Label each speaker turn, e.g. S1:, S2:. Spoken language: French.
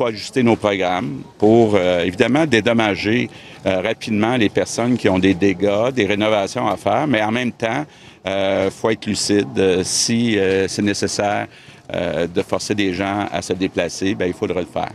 S1: faut ajuster nos programmes pour, euh, évidemment, dédommager euh, rapidement les personnes qui ont des dégâts, des rénovations à faire, mais en même temps, il faut être lucide. Euh, si euh, c'est nécessaire de forcer des gens à se déplacer, bien, il faudra le faire.